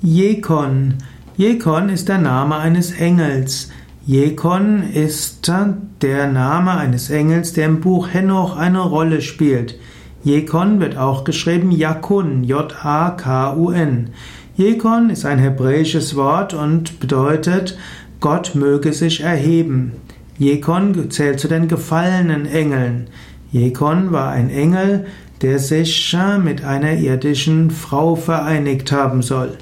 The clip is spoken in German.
Jekon. Jekon ist der Name eines Engels. Jekon ist der Name eines Engels, der im Buch Henoch eine Rolle spielt. Jekon wird auch geschrieben Jakun, J-A-K-U-N. Jekon ist ein hebräisches Wort und bedeutet, Gott möge sich erheben. Jekon zählt zu den gefallenen Engeln. Jekon war ein Engel, der sich mit einer irdischen Frau vereinigt haben soll.